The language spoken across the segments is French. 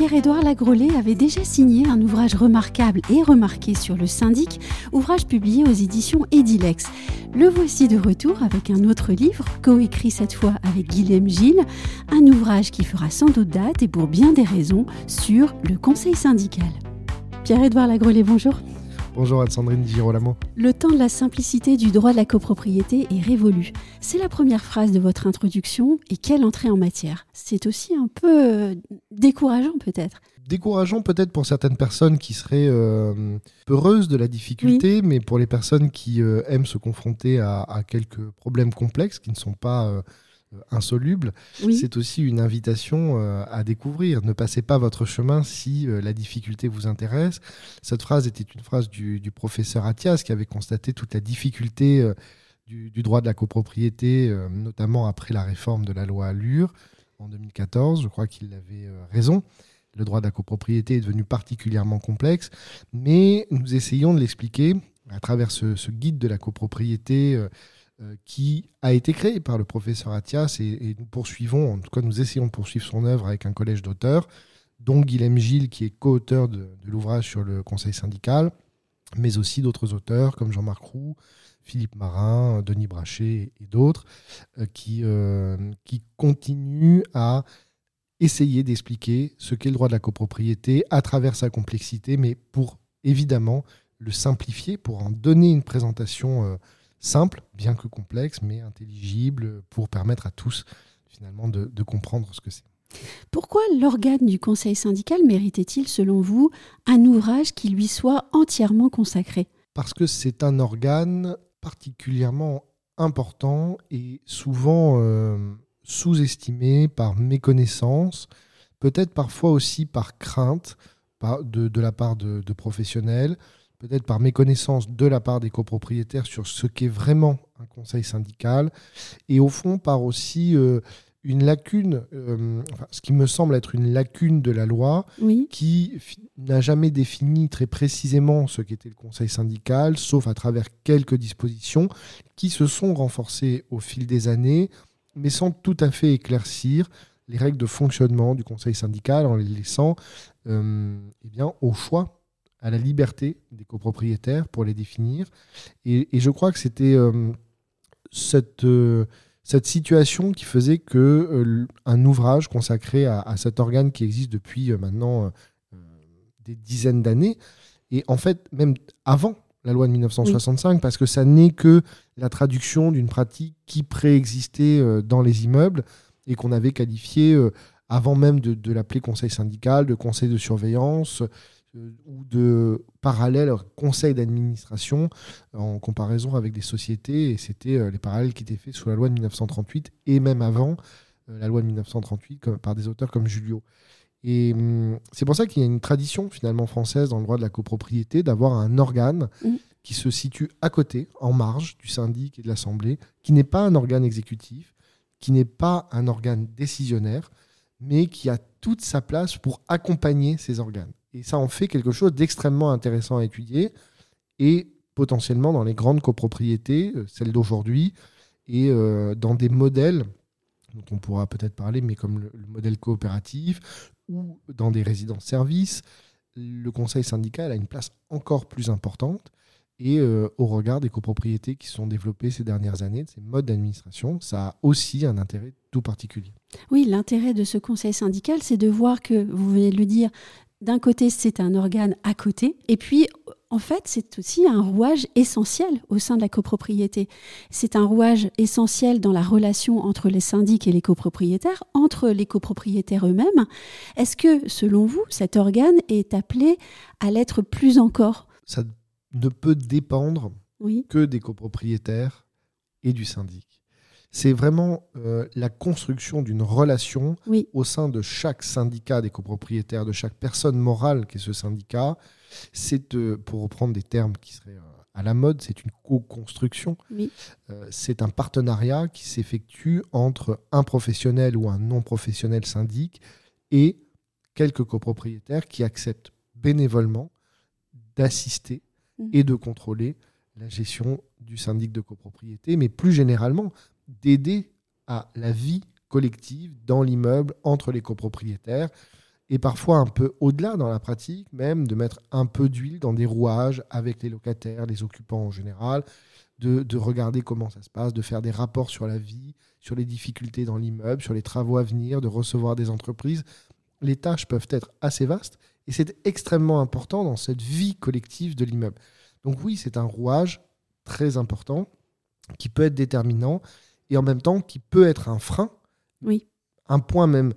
Pierre-Édouard Lagrolet avait déjà signé un ouvrage remarquable et remarqué sur le syndic, ouvrage publié aux éditions Edilex. Le voici de retour avec un autre livre, coécrit cette fois avec Guilhem Gilles, un ouvrage qui fera sans doute date et pour bien des raisons sur le conseil syndical. Pierre-Édouard Lagrolet, bonjour. Bonjour Anne-Sandrine Girolamo. Le temps de la simplicité du droit de la copropriété est révolu. C'est la première phrase de votre introduction et quelle entrée en matière? C'est aussi un peu euh, décourageant peut-être. Décourageant peut-être pour certaines personnes qui seraient euh, peureuses de la difficulté, mais pour les personnes qui euh, aiment se confronter à, à, quelques problèmes complexes qui ne sont pas euh, insoluble, c'est aussi une invitation euh, à découvrir. Ne passez pas votre chemin si euh, la difficulté vous intéresse. Cette phrase était une phrase du, professeur Attias qui avait constaté toute la difficulté du, droit de la copropriété, notamment après la réforme de la loi Allure en 2014. Je crois qu'il avait raison. Le droit de la copropriété est devenu particulièrement complexe, mais nous essayons de l'expliquer à travers ce, guide de la copropriété euh, qui a été créé par le professeur Athias et, nous poursuivons, en tout cas nous essayons de poursuivre son œuvre avec un collège d'auteurs, dont Guilhem Gilles qui est co-auteur de, l'ouvrage sur le conseil syndical, mais aussi d'autres auteurs comme Jean-Marc Roux, Philippe Marin, Denis Brachet et d'autres, euh, qui, euh, qui continuent à essayer d'expliquer ce qu'est le droit de la copropriété à travers sa complexité, mais pour évidemment le simplifier, pour en donner une présentation simple, bien que complexe, mais intelligible pour permettre à tous finalement de, comprendre ce que c'est. Pourquoi l'organe du conseil syndical méritait-il, selon vous, un ouvrage qui lui soit entièrement consacré? Parce que c'est un organe particulièrement important et souvent euh, sous-estimé par méconnaissance, peut-être parfois aussi par crainte de, la part de professionnels, peut-être par méconnaissance de la part des copropriétaires sur ce qu'est vraiment un conseil syndical, et au fond par aussi euh, une lacune, euh, ce qui me semble être une lacune de la loi, qui n'a jamais défini très précisément ce qu'était le conseil syndical, sauf à travers quelques dispositions qui se sont renforcées au fil des années, mais sans tout à fait éclaircir les règles de fonctionnement du conseil syndical en les laissant euh, eh bien, au choix à la liberté des copropriétaires pour les définir. Et, je crois que c'était euh, cette, euh, cette situation qui faisait que euh, un ouvrage consacré à, cet organe qui existe depuis maintenant des dizaines d'années, et en fait même avant la loi de 1965, parce que ça n'est que la traduction d'une pratique qui préexistait dans les immeubles et qu'on avait qualifiée avant même de, de l'appeler conseil syndical, de conseil de surveillance, ou de parallèles conseil d'administration en comparaison avec des sociétés. Et c'était euh, les parallèles qui étaient faits sous la loi de 1938 et même avant euh, la loi de 1938 par des auteurs comme Julio. Et hum, c'est pour ça qu'il y a une tradition finalement française dans le droit de la copropriété d'avoir un organe mmh. qui se situe à côté, en marge du syndic et de l'Assemblée, qui n'est pas un organe exécutif, qui n'est pas un organe décisionnaire, mais qui a toute sa place pour accompagner ces organes. Et ça en fait quelque chose d'extrêmement intéressant à étudier. Et potentiellement dans les grandes copropriétés, euh, celles d'aujourd'hui, et euh, dans des modèles dont on pourra peut-être parler, mais comme le, modèle coopératif, ou dans des résidences-services, le conseil syndical a une place encore plus importante. Et euh, au regard des copropriétés qui sont développées ces dernières années, de ces modes d'administration, ça a aussi un intérêt tout particulier. Oui, l'intérêt de ce conseil syndical, c'est de voir que, vous venez de le dire, d'un côté, c'est un organe à côté, et puis, en fait, c'est aussi un rouage essentiel au sein de la copropriété. C'est un rouage essentiel dans la relation entre les syndics et les copropriétaires, entre les copropriétaires eux-mêmes. Est-ce que, selon vous, cet organe est appelé à l'être plus encore? Ça ne peut dépendre que des copropriétaires et du syndic c'est vraiment euh, la construction d'une relation au sein de chaque syndicat des copropriétaires, de chaque personne morale qui est ce syndicat. C'est, pour reprendre des termes qui seraient euh, à la mode, c'est une co-construction. Oui. Euh, c'est un partenariat qui s'effectue entre un professionnel ou un non professionnel syndic et quelques copropriétaires qui acceptent bénévolement d'assister Mhm. et de contrôler la gestion du syndic de copropriété, mais plus généralement d'aider à la vie collective dans l'immeuble entre les copropriétaires et parfois un peu au-delà dans la pratique, même de mettre un peu d'huile dans des rouages avec les locataires, les occupants en général, de, de regarder comment ça se passe, de faire des rapports sur la vie, sur les difficultés dans l'immeuble, sur les travaux à venir, de recevoir des entreprises. Les tâches peuvent être assez vastes et c'est extrêmement important dans cette vie collective de l'immeuble. Donc oui, c'est un rouage très important qui peut être déterminant et en même temps qui peut être un frein, Oui. un point même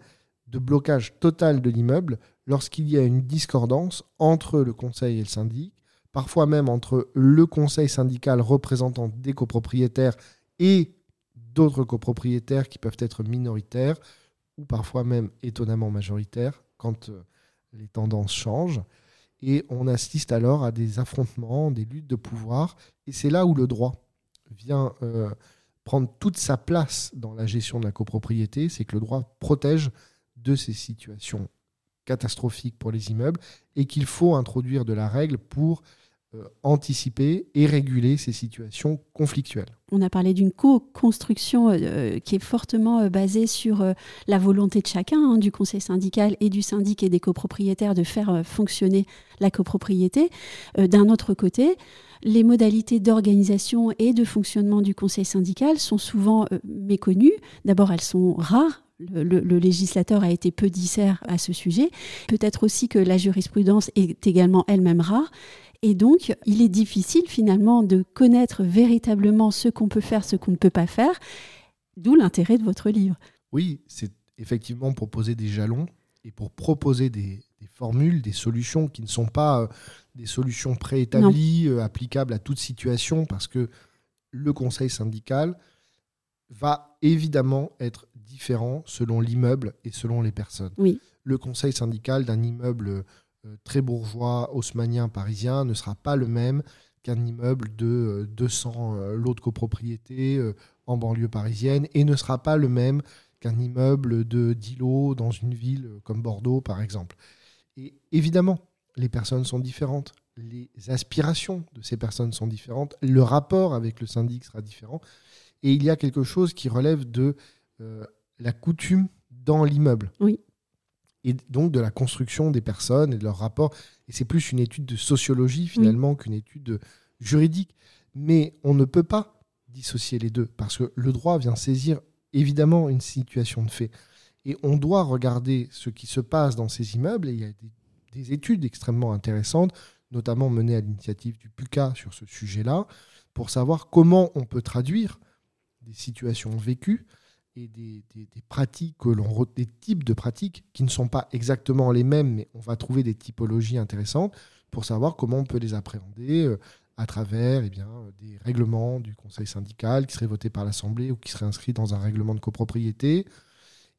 de blocage total de l'immeuble lorsqu'il y a une discordance entre le conseil et le syndic, parfois même entre le conseil syndical représentant des copropriétaires et d'autres copropriétaires qui peuvent être minoritaires ou parfois même étonnamment majoritaires quand euh, les tendances changent. Et on assiste alors à des affrontements, des luttes de pouvoir. Et c'est là où le droit vient euh, prendre toute sa place dans la gestion de la copropriété. C'est que le droit protège de ces situations catastrophiques pour les immeubles et qu'il faut introduire de la règle pour anticiper et réguler ces situations conflictuelles. On a parlé d'une co-construction euh, qui est fortement euh, basée sur euh, la volonté de chacun, hein, du conseil syndical et du syndic et des copropriétaires de faire euh, fonctionner la copropriété. Euh, D'un autre côté, les modalités d'organisation et de fonctionnement du conseil syndical sont souvent euh, méconnues. D'abord, elles sont rares. Le, le- législateur a été peu disert à ce sujet. Peut-être aussi que la jurisprudence est également elle-même rare. Et donc, il est difficile finalement de connaître véritablement ce qu'on peut faire, ce qu'on ne peut pas faire, d'où l'intérêt de votre livre. Oui, c'est effectivement pour poser des jalons et pour proposer des, des formules, des solutions qui ne sont pas euh, des solutions préétablies, euh, applicables à toute situation, parce que le conseil syndical va évidemment être différent selon l'immeuble et selon les personnes. Oui. Le conseil syndical d'un immeuble très bourgeois, haussmanien, parisien ne sera pas le même qu'un immeuble de euh, 200 euh, lots de copropriété euh, en banlieue parisienne et ne sera pas le même qu'un immeuble de 10 lots dans une ville euh, comme Bordeaux, par exemple. Et évidemment, les personnes sont différentes, les aspirations de ces personnes sont différentes, le rapport avec le syndic sera différent, et il y a quelque chose qui relève de euh, la coutume dans l'immeuble. Oui. Et donc de la construction des personnes et de leur rapport. Et c'est plus une étude de sociologie finalement qu'une étude de- juridique. Mais on ne peut pas dissocier les deux, parce que le droit vient saisir évidemment une situation de fait. Et on doit regarder ce qui se passe dans ces immeubles, et il y a des, des études extrêmement intéressantes, notamment menées à l'initiative du PUCA sur ce sujet-là, pour savoir comment on peut traduire des situations vécues et des, pratiques des types de pratiques qui ne sont pas exactement les mêmes, mais on va trouver des typologies intéressantes pour savoir comment on peut les appréhender euh, à travers eh bien, euh, des règlements du conseil syndical qui seraient votés par l'Assemblée ou qui seraient inscrits dans un règlement de copropriété.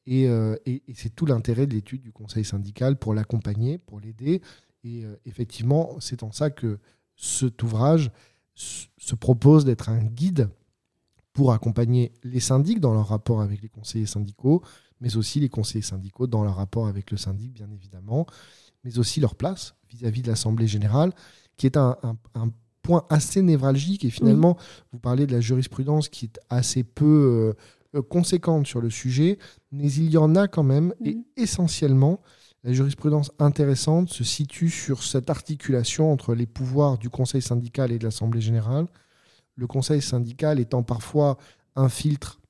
Et, euh, c'est tout l'intérêt de l'étude du conseil syndical pour l'accompagner, pour l'aider. Et effectivement, c'est en ça que cet ouvrage se propose d'être un guide pour accompagner les syndics dans leur rapport avec les conseillers syndicaux, mais aussi les conseillers syndicaux dans leur rapport avec le syndic, bien évidemment, mais aussi leur place vis-à-vis de l'Assemblée générale, qui est un, un- un point assez névralgique. Et finalement, vous parlez de la jurisprudence qui est assez peu euh, euh, conséquente sur le sujet, mais il y en a quand même, et essentiellement, la jurisprudence intéressante se situe sur cette articulation entre les pouvoirs du Conseil syndical et de l'Assemblée générale. Le Conseil syndical étant parfois un filtre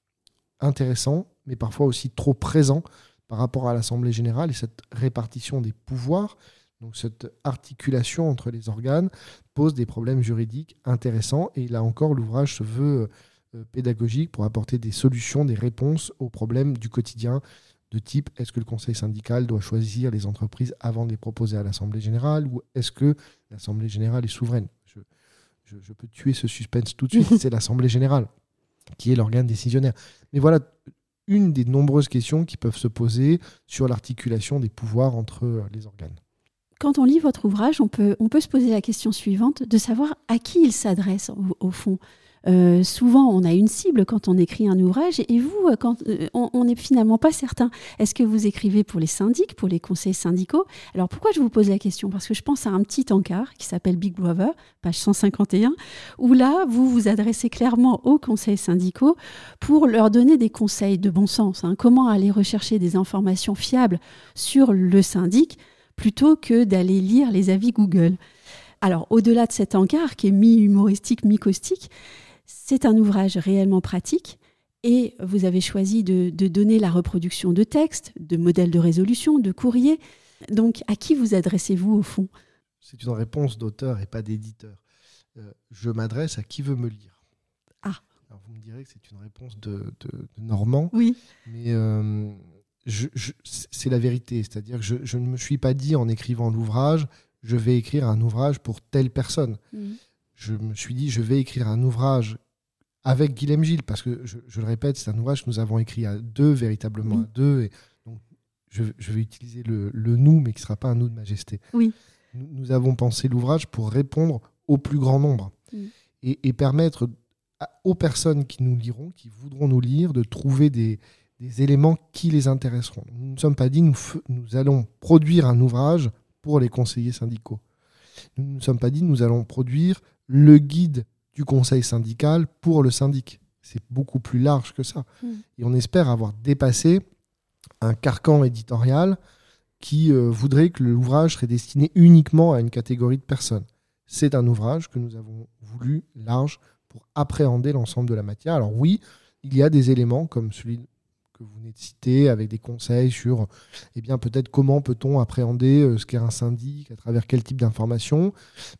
intéressant, mais parfois aussi trop présent par rapport à l'Assemblée générale et cette répartition des pouvoirs, donc cette articulation entre les organes, pose des problèmes juridiques intéressants. Et là encore, l'ouvrage se veut euh, pédagogique pour apporter des solutions, des réponses aux problèmes du quotidien de type est-ce que le conseil syndical doit choisir les entreprises avant de les proposer à l'Assemblée générale ou est-ce que l'Assemblée générale est souveraine? Je, peux tuer ce suspense tout de suite, c'est l'Assemblée générale qui est l'organe décisionnaire. Mais voilà une des nombreuses questions qui peuvent se poser sur l'articulation des pouvoirs entre euh, les organes. quand on lit votre ouvrage, on peut, on peut se poser la question suivante de savoir à qui il s'adresse au, fond. Euh, souvent, on a une cible quand on écrit un ouvrage, et vous, euh, quand, euh, on n'est finalement pas certain. Est-ce que vous écrivez pour les syndics, pour les conseils syndicaux? Alors pourquoi je vous pose la question? Parce que je pense à un petit encart qui s'appelle Big Brother, page 151, où là, vous vous adressez clairement aux conseils syndicaux pour leur donner des conseils de bon sens. Hein. Comment aller rechercher des informations fiables sur le syndic plutôt que d'aller lire les avis Google? Alors, au-delà de cet encart qui est mi-humoristique, mi-caustique, c'est un ouvrage réellement pratique et vous avez choisi de, donner la reproduction de textes, de modèles de résolution, de courriers. Donc, à qui vous adressez-vous au fond? C'est une réponse d'auteur et pas d'éditeur. Euh, je m'adresse à qui veut me lire. Ah. Alors, vous me direz que c'est une réponse de, Normand. Oui. Mais euh, c'est la vérité. C'est-à-dire que je, ne me suis pas dit en écrivant l'ouvrage, je vais écrire un ouvrage pour telle personne. Mhm. Je me suis dit, je vais écrire un ouvrage avec Guillaume Gilles, parce que je, le répète, c'est un ouvrage que nous avons écrit à deux, véritablement à deux. Et donc, je, vais utiliser le, nous, mais qui ne sera pas un nous de majesté. Oui. Nous, avons pensé l'ouvrage pour répondre au plus grand nombre et, permettre aux personnes qui nous liront, qui voudront nous lire, de trouver des, des éléments qui les intéresseront. Nous ne sommes pas dit nous, nous allons produire un ouvrage pour les conseillers syndicaux. Nous ne nous sommes pas dit nous allons produire le guide du conseil syndical pour le syndic. C'est beaucoup plus large que ça. Hmm. Et on espère avoir dépassé un carcan éditorial qui euh, voudrait que l'ouvrage serait destiné uniquement à une catégorie de personnes. C'est un ouvrage que nous avons voulu large pour appréhender l'ensemble de la matière. Alors oui, il y a des éléments comme celui que vous venez de citer, avec des conseils sur eh bien, peut-être comment peut-on appréhender euh, ce qu'est un syndic, à travers quel type d'informations.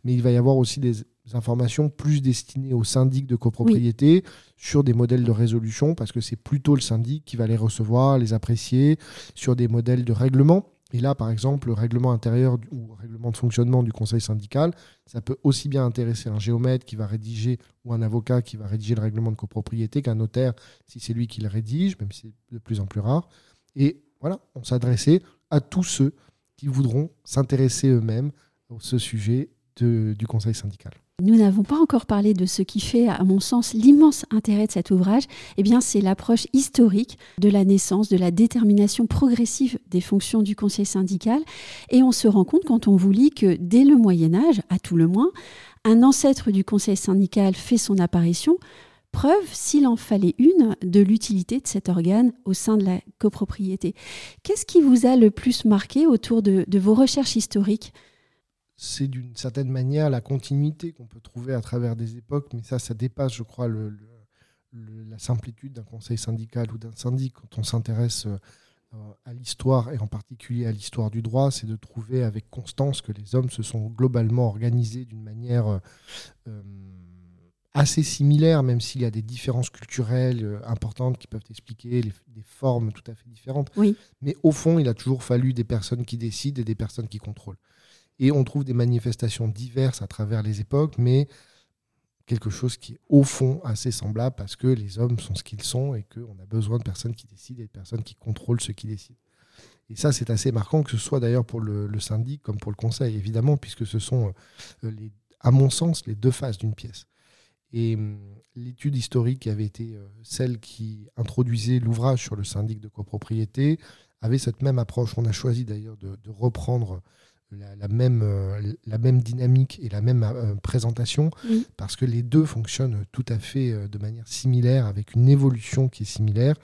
Mais il va y avoir aussi des informations plus destinées aux syndics de copropriété sur des modèles de résolution, parce que c'est plutôt le syndic qui va les recevoir, les apprécier, sur des modèles de règlement. Et là, par exemple, le règlement intérieur ou règlement de fonctionnement du conseil syndical, ça peut aussi bien intéresser un géomètre qui va rédiger ou un avocat qui va rédiger le règlement de copropriété qu'un notaire si c'est lui qui le rédige, même si c'est de plus en plus rare. Et voilà, on s'adressait à tous ceux qui voudront s'intéresser eux-mêmes à ce sujet du conseil syndical. Nous n'avons pas encore parlé de ce qui fait, à mon sens, l'immense intérêt de cet ouvrage. Eh bien, c'est l'approche historique de la naissance, de la détermination progressive des fonctions du conseil syndical. Et on se rend compte quand on vous lit que dès le Moyen Âge, à tout le moins, un ancêtre du conseil syndical fait son apparition. Preuve, s'il en fallait une, de l'utilité de cet organe au sein de la copropriété. Qu'est-ce qui vous a le plus marqué autour de, de vos recherches historiques? C'est d'une certaine manière la continuité qu'on peut trouver à travers des époques, mais ça, ça dépasse, je crois, le, la simplitude d'un conseil syndical ou d'un syndic. Quand on s'intéresse euh, à l'histoire, et en particulier à l'histoire du droit, c'est de trouver avec constance que les hommes se sont globalement organisés d'une manière euh, euh, assez similaire, même s'il y a des différences culturelles importantes qui peuvent expliquer des formes tout à fait différentes. Oui. Mais au fond, il a toujours fallu des personnes qui décident et des personnes qui contrôlent. Et on trouve des manifestations diverses à travers les époques, mais quelque chose qui est au fond assez semblable parce que les hommes sont ce qu'ils sont et qu'on a besoin de personnes qui décident et de personnes qui contrôlent ce qui décident. Et ça, c'est assez marquant, que ce soit d'ailleurs pour le, syndic comme pour le conseil, évidemment, puisque ce sont, euh, à mon sens, les deux faces d'une pièce. Et hum, l'étude historique qui avait été euh, celle qui introduisait l'ouvrage sur le syndic de copropriété avait cette même approche. On a choisi d'ailleurs de reprendre la, même, euh, la même dynamique et la même euh, présentation, parce que les deux fonctionnent tout à fait euh, de manière similaire, avec une évolution qui est similaire,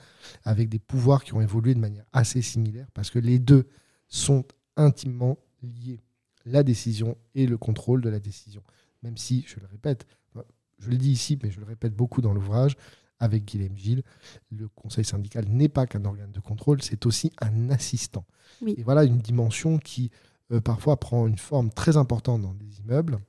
avec des pouvoirs qui ont évolué de manière assez similaire, parce que les deux sont intimement liés, la décision et le contrôle de la décision. Même si, je le répète, je le dis ici, mais je le répète beaucoup dans l'ouvrage, avec Guillaume Gilles, le conseil syndical n'est pas qu'un organe de contrôle, c'est aussi un assistant. Et voilà une dimension qui euh, parfois prend une forme très importante dans des immeubles,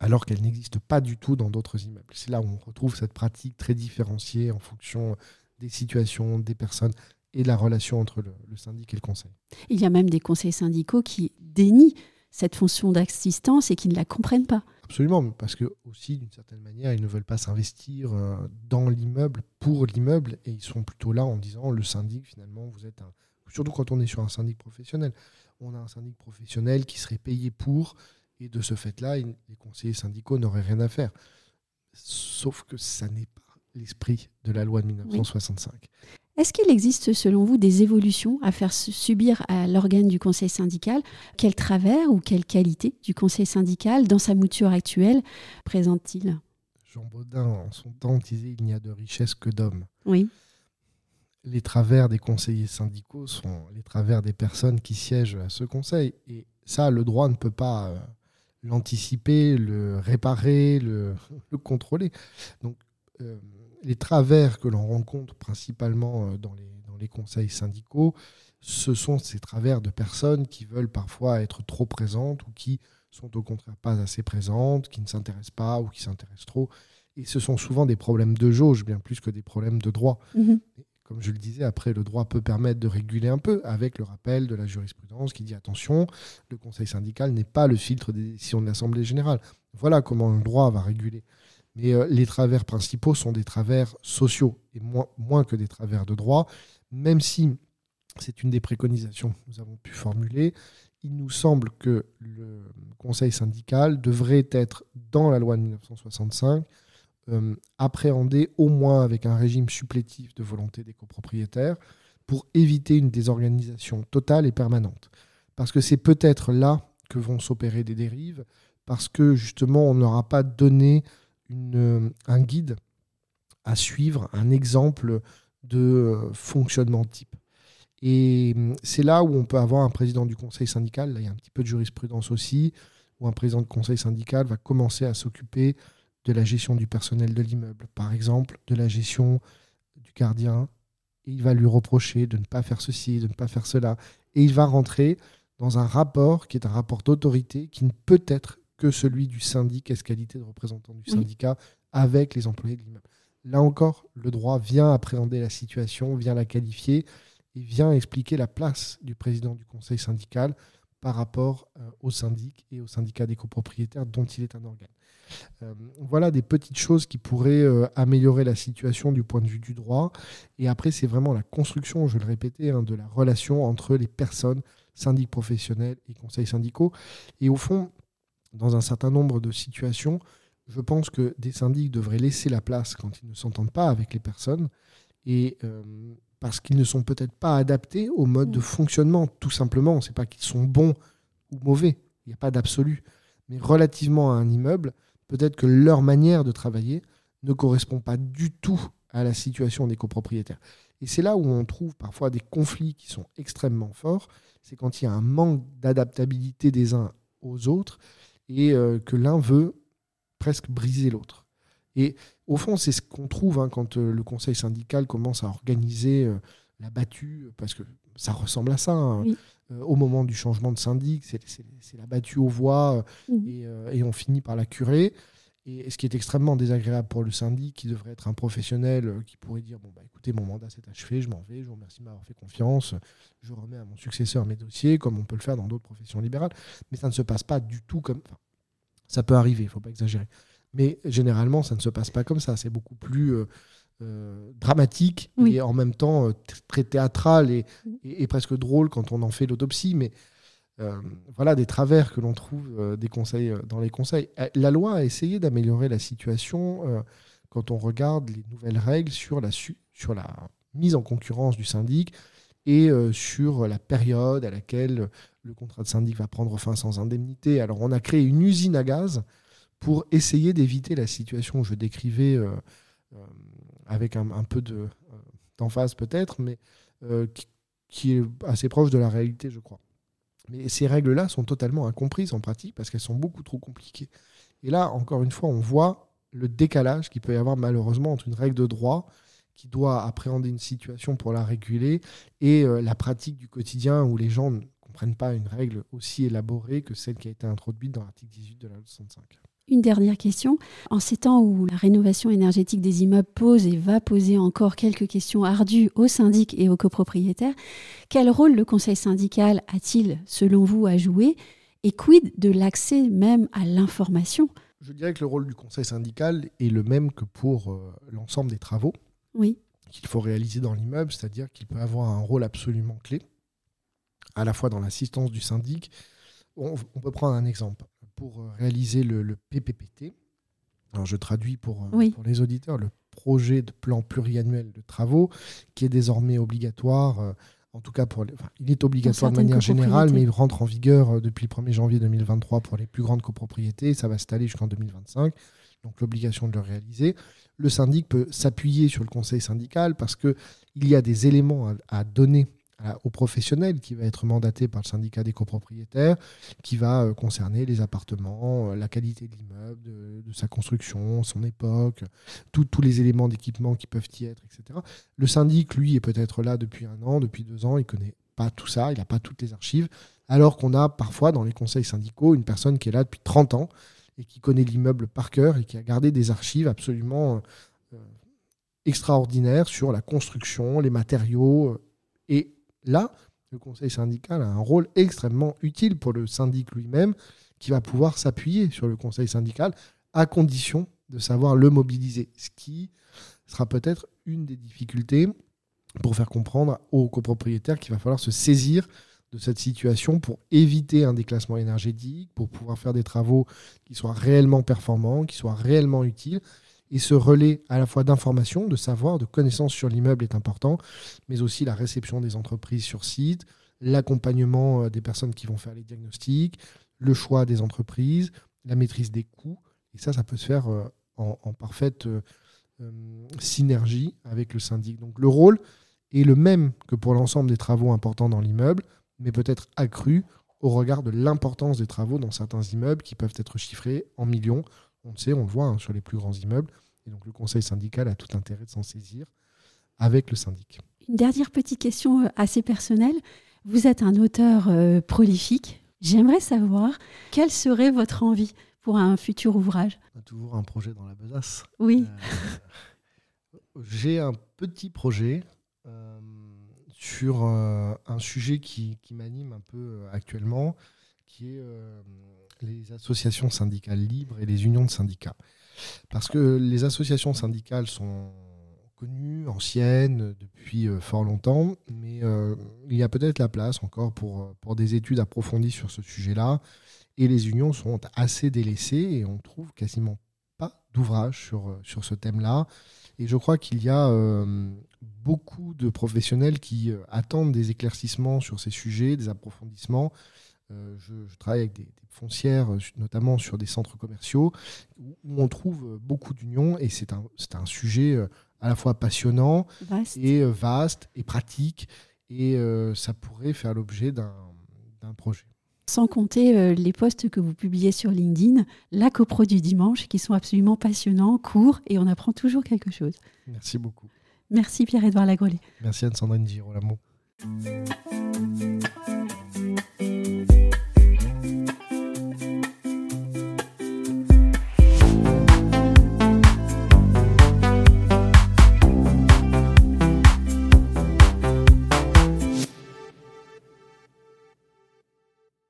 alors qu'elle n'existe pas du tout dans d'autres immeubles. C'est là où on retrouve cette pratique très différenciée en fonction des situations, des personnes et de la relation entre le, syndic et le conseil. Il y a même des conseils syndicaux qui dénient cette fonction d'assistance et qui ne la comprennent pas. Absolument, parce que aussi d'une certaine manière, ils ne veulent pas s'investir euh, dans l'immeuble pour l'immeuble et ils sont plutôt là en disant le syndic finalement vous êtes un surtout quand on est sur un syndic professionnel on a un syndic professionnel qui serait payé pour, et de ce fait-là, les conseillers syndicaux n'auraient rien à faire. Sauf que ça n'est pas l'esprit de la loi de 1965. Est-ce qu'il existe, selon vous, des évolutions à faire subir à l'organe du conseil syndical? Quel travers ou quelle qualité du conseil syndical, dans sa mouture actuelle, présente-t-il? Jean Baudin, en son temps, disait Il n'y a de richesse que d'hommes. Oui. Les travers des conseillers syndicaux sont les travers des personnes qui siègent à ce conseil. Et ça, le droit ne peut pas euh, l'anticiper, le réparer, le, contrôler. Donc, euh, les travers que l'on rencontre principalement euh, dans les, dans les conseils syndicaux, ce sont ces travers de personnes qui veulent parfois être trop présentes ou qui sont au contraire pas assez présentes, qui ne s'intéressent pas ou qui s'intéressent trop. Et ce sont souvent des problèmes de jauge, bien plus que des problèmes de droit. Mhm. Comme je le disais, après, le droit peut permettre de réguler un peu avec le rappel de la jurisprudence qui dit attention, le conseil syndical n'est pas le filtre des décisions de l'Assemblée générale. Voilà comment le droit va réguler. Mais euh, les travers principaux sont des travers sociaux et moins, moins que des travers de droit, même si c'est une des préconisations que nous avons pu formuler. Il nous semble que le conseil syndical devrait être, dans la loi de 1965, euh, appréhendé au moins avec un régime supplétif de volonté des copropriétaires pour éviter une désorganisation totale et permanente. Parce que c'est peut-être là que vont s'opérer des dérives, parce que justement on n'aura pas donné une, un guide à suivre, un exemple de euh, fonctionnement type. Et hum, c'est là où on peut avoir un président du conseil syndical, là il y a un petit peu de jurisprudence aussi, où un président de conseil syndical va commencer à s'occuper de la gestion du personnel de l'immeuble, par exemple, de la gestion du gardien, et il va lui reprocher de ne pas faire ceci, de ne pas faire cela, et il va rentrer dans un rapport qui est un rapport d'autorité qui ne peut être que celui du syndic, est qualité de représentant du syndicat, avec les employés de l'immeuble. Là encore, le droit vient appréhender la situation, vient la qualifier et vient expliquer la place du président du conseil syndical par rapport euh, au syndic et au syndicat des copropriétaires dont il est un organe. Euh, voilà des petites choses qui pourraient euh, améliorer la situation du point de vue du droit. Et après, c'est vraiment la construction, je vais le répéter, hein, de la relation entre les personnes, syndics professionnels et conseils syndicaux. Et au fond, dans un certain nombre de situations, je pense que des syndics devraient laisser la place quand ils ne s'entendent pas avec les personnes, et euh, parce qu'ils ne sont peut-être pas adaptés au mode de mm. fonctionnement, tout simplement. Ce n'est pas qu'ils sont bons ou mauvais, il n'y a pas d'absolu. Mais relativement à un immeuble, peut-être que leur manière de travailler ne correspond pas du tout à la situation des copropriétaires. Et c'est là où on trouve parfois des conflits qui sont extrêmement forts, c'est quand il y a un manque d'adaptabilité des uns aux autres et euh, que l'un veut presque briser l'autre. Et au fond, c'est ce qu'on trouve hein, quand euh, le conseil syndical commence à organiser euh, la battue, parce que ça ressemble à ça. Hein. au moment du changement de syndic, c'est la battue aux voix mmh. et, on finit par la curer. Et ce qui est extrêmement désagréable pour le syndic, qui devrait être un professionnel qui pourrait dire Bon, bah, écoutez, mon mandat s'est achevé, je m'en vais, je vous remercie de m'avoir fait confiance, je remets à mon successeur mes dossiers, comme on peut le faire dans d'autres professions libérales. Mais ça ne se passe pas du tout comme. Ça peut arriver, il ne faut pas exagérer. Mais généralement, ça ne se passe pas comme ça. C'est beaucoup plus euh, euh, dramatique et en même temps euh, très théâtral et, presque drôle quand on en fait l'autopsie. Mais voilà des travers que l'on trouve des conseils, dans les conseils. La loi a essayé d'améliorer la situation quand on regarde les nouvelles règles sur la, sur la mise en concurrence du syndic et sur la période à laquelle le contrat de syndic va prendre fin sans indemnité. Alors on a créé une usine à gaz pour essayer d'éviter la situation que je décrivais euh, euh, avec un, peu euh, d'emphase peut-être, mais qui, qui, est assez proche de la réalité, je crois. Mais ces règles-là sont totalement incomprises en pratique parce qu'elles sont beaucoup trop compliquées. Et là, encore une fois, on voit le décalage qu'il peut y avoir malheureusement entre une règle de droit qui doit appréhender une situation pour la réguler et la pratique du quotidien où les gens prennent pas une règle aussi élaborée que celle qui a été introduite dans l'article 18 de la loi 65. Une dernière question. En ces temps où la rénovation énergétique des immeubles pose et va poser encore quelques questions ardues aux syndics et aux copropriétaires, quel rôle le conseil syndical a-t-il, selon vous, à jouer? Et quid de l'accès même à l'information? Je dirais que le rôle du conseil syndical est le même que pour euh, l'ensemble des travaux oui. qu'il faut réaliser dans l'immeuble, c'est-à-dire qu'il peut avoir un rôle absolument clé à la fois dans l'assistance du syndic. On, peut prendre un exemple. Pour réaliser le, PPPT, alors je traduis pour, pour les auditeurs, le projet de plan pluriannuel de travaux, qui est désormais obligatoire en tout cas, pour il est obligatoire de manière générale, mais il rentre en vigueur euh, depuis le 1er janvier 2023 pour les plus grandes copropriétés. Ça va s'installer jusqu'en 2025. Donc l'obligation de le réaliser. Le syndic peut s'appuyer sur le conseil syndical parce qu'il y a des éléments à donner au professionnel qui va être mandaté par le syndicat des copropriétaires, qui va euh, concerner les appartements, euh, la qualité de l'immeuble, de, sa construction, son époque, tous les éléments d'équipement qui peuvent y être, etc. Le syndic, lui, est peut-être là depuis un an, depuis deux ans, il connaît pas tout ça, il n'a pas toutes les archives, alors qu'on a parfois dans les conseils syndicaux une personne qui est là depuis 30 ans et qui connaît l'immeuble par cœur et qui a gardé des archives absolument euh, extraordinaires sur la construction, les matériaux et Là, le conseil syndical a un rôle extrêmement utile pour le syndic lui-même, qui va pouvoir s'appuyer sur le conseil syndical à condition de savoir le mobiliser, ce qui sera peut-être une des difficultés pour faire comprendre aux copropriétaires qu'il va falloir se saisir de cette situation pour éviter un déclassement énergétique, pour pouvoir faire des travaux qui soient réellement performants, qui soient réellement utiles et ce relais à la fois d'informations, de savoir, de connaissances sur l'immeuble est important, mais aussi la réception des entreprises sur site, l'accompagnement euh, des personnes qui vont faire les diagnostics, le choix des entreprises, la maîtrise des coûts. Et ça, ça peut se faire euh, en, parfaite euh, synergie avec le syndic. Donc le rôle est le même que pour l'ensemble des travaux importants dans l'immeuble, mais peut-être accru au regard de l'importance des travaux dans certains immeubles qui peuvent être chiffrés en millions, on le sait, on le voit hein, sur les plus grands immeubles. Et donc le conseil syndical a tout intérêt de s'en saisir avec le syndic. Une dernière petite question euh, assez personnelle. Vous êtes un auteur euh, prolifique. J'aimerais savoir quelle serait votre envie pour un futur ouvrage? On a toujours un projet dans la besace. Oui. Euh, j'ai un petit projet sur un sujet qui, qui m'anime un peu actuellement, qui est les associations syndicales libres et les unions de syndicats. Parce que les associations syndicales sont connues, anciennes, depuis euh, fort longtemps, mais euh, il y a peut-être la place encore pour, euh, pour des études approfondies sur ce sujet-là. Et les unions sont assez délaissées et on trouve quasiment pas d'ouvrage sur, sur ce thème-là. Et je crois qu'il y a beaucoup de professionnels qui attendent des éclaircissements sur ces sujets, des approfondissements. Euh, je, travaille avec des, foncières, euh, notamment sur des centres commerciaux, où, on trouve beaucoup d'unions et c'est un, un, sujet euh, à la fois passionnant et vaste et pratique et ça pourrait faire l'objet d'un projet. Sans compter les posts que vous publiez sur LinkedIn, la copro du dimanche, qui sont absolument passionnants, courts, et on apprend toujours quelque chose. Merci beaucoup. Merci Pierre-Edouard Lagrelé. Merci Anne-Sandrine Girolamo.